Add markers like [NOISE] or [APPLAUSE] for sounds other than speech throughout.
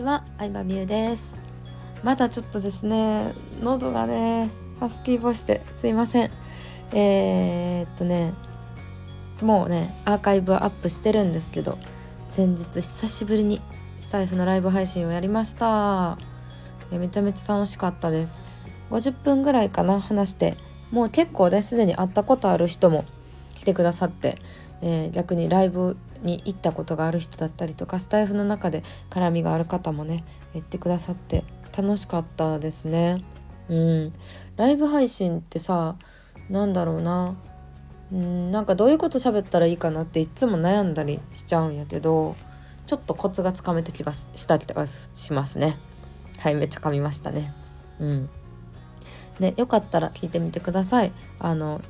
ちは、相葉美優です。まだちょっとですね喉がねハスキーボイスですいません。えー、っとねもうねアーカイブはアップしてるんですけど先日久しぶりにスタイフのライブ配信をやりました。めちゃめちゃ楽しかったです。50分ぐらいかな話して。もう結構ねすでに会ったことある人も来てくださって、えー、逆にライブに行ったことがある人だったりとかスタイフの中で絡みがある方もね言ってくださって楽しかったですね。うん、ライブ配信ってさなんだろうなうんなんかどういうこと喋ったらいいかなっていつも悩んだりしちゃうんやけどちょっとコツがつかめた気がしたりとかしますね。はいめっちゃ噛みましたね。うんでよかったら聞いてみてください。あの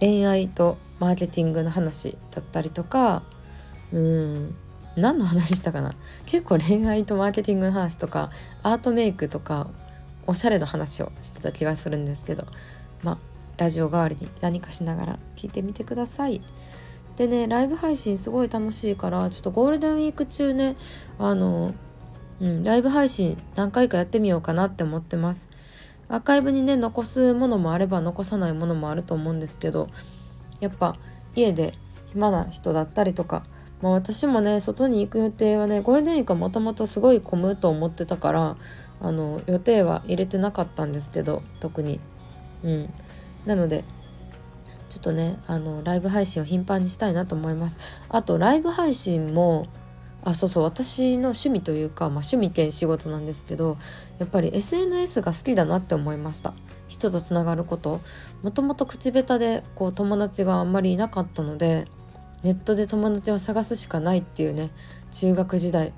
恋愛とマーケティングの話だったりとかうん何の話したかな？結構恋愛とマーケティングの話とかアートメイクとかおしゃれの話をしてた気がするんですけどまあラジオ代わりに何かしながら聞いてみてください。でねライブ配信すごい楽しいからちょっとゴールデンウィーク中ねあの、うん、ライブ配信何回かやってみようかなって思ってます。アーカイブにね残すものもあれば残さないものもあると思うんですけどやっぱ家で暇な人だったりとかまあ私もね外に行く予定はねゴールデンウィークはもともとすごい混むと思ってたからあの予定は入れてなかったんですけど特に。うん。なのでちょっとねあのライブ配信を頻繁にしたいなと思います。あとライブ配信もあそうそう私の趣味というか、まあ、趣味兼仕事なんですけどやっぱり SNS が好きだなって思いました。人とつながること。もともと口下手でこう友達があんまりいなかったのでネットで友達を探すしかないっていうね中学時代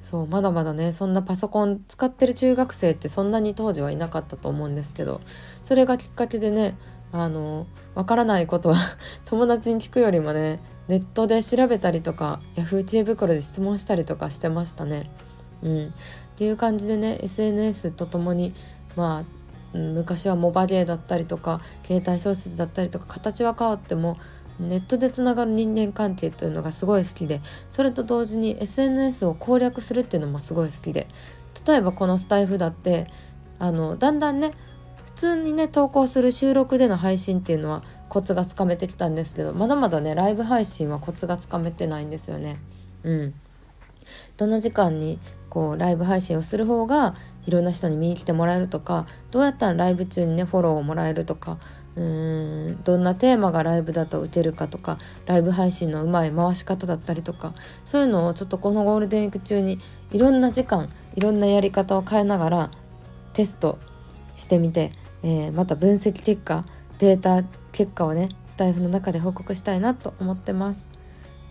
そうまだまだねそんなパソコン使ってる中学生ってそんなに当時はいなかったと思うんですけどそれがきっかけでねあのわからないことは [LAUGHS] 友達に聞くよりもねネットで調べたりとか Yahoo 知恵袋で質問したりとかしてましたね。うん、っていう感じでね SNS とともにまあ昔はモバゲーだったりとか携帯小説だったりとか形は変わってもネットでつながる人間関係というのがすごい好きでそれと同時に SNS を攻略するっていうのもすごい好きで例えばこのスタイフだってあのだんだんね普通にね投稿する収録での配信っていうのはコツがつかめてきたんですけどまだまだねライブ配信はコツがつかめてないんですよね。うんどの時間にこうライブ配信をする方がいろんな人に見に来てもらえるとかどうやったらライブ中にねフォローをもらえるとかうーんどんなテーマがライブだと打てるかとかライブ配信のうまい回し方だったりとかそういうのをちょっとこのゴールデンウィーク中にいろんな時間いろんなやり方を変えながらテストしてみて、えー、また分析結果データ結果をねスタイフの中で報告したいなと思ってます。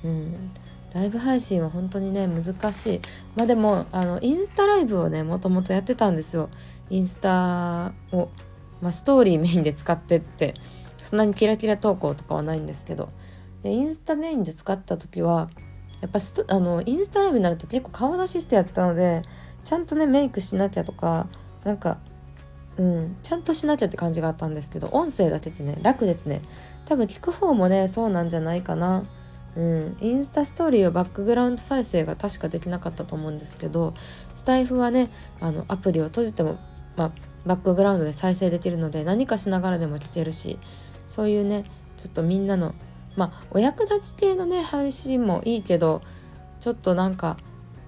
うん。ライブ配信は本当にね難しい。まあでもあのインスタライブをねもともとやってたんですよ。インスタを、まあ、ストーリーメインで使ってってそんなにキラキラ投稿とかはないんですけど。でインスタメインで使った時はやっぱストあのインスタライブになると結構顔出ししてやったのでちゃんとねメイクしなきゃとかなんかうんちゃんとしなきゃって感じがあったんですけど音声だけってね楽ですね。多分聞く方もねそうなんじゃないかな。うん、インスタストーリーはバックグラウンド再生が確かできなかったと思うんですけどスタイフはねあのアプリを閉じても、まあ、バックグラウンドで再生できるので何かしながらでも聞けるしそういうねちょっとみんなのまあお役立ち系のね配信もいいけどちょっとなんか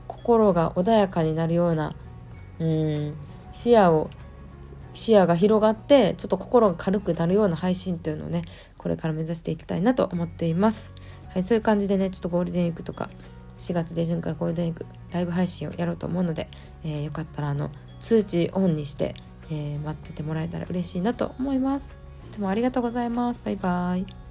心が穏やかになるようなうん視野を視野が広がってちょっと心が軽くなるような配信っていうのをねこれから目指していきたいなと思っています。はい、そういう感じでねちょっとゴールデンウィークとか4月下旬からゴールデンウィークライブ配信をやろうと思うので、えー、よかったらあの通知オンにして、えー、待っててもらえたら嬉しいなと思います。いつもありがとうございます。バイバイ。